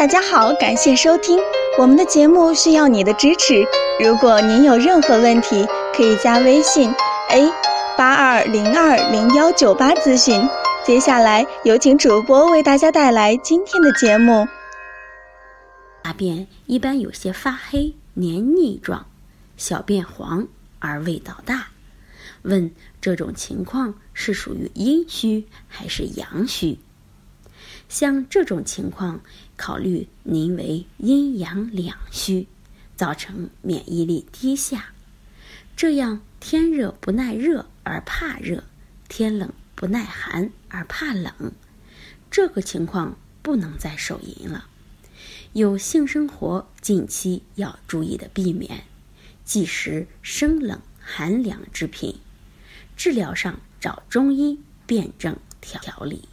大家好，感谢收听我们的节目，需要你的支持。如果您有任何问题，可以加微信 a 八二零二零幺九八咨询。接下来有请主播为大家带来今天的节目。大便一般有些发黑、黏腻状，小便黄而味道大。问这种情况是属于阴虚还是阳虚？像这种情况，考虑您为阴阳两虚，造成免疫力低下。这样天热不耐热而怕热，天冷不耐寒而怕冷，这个情况不能再手淫了。有性生活近期要注意的避免，忌食生冷寒凉之品。治疗上找中医辨证调理。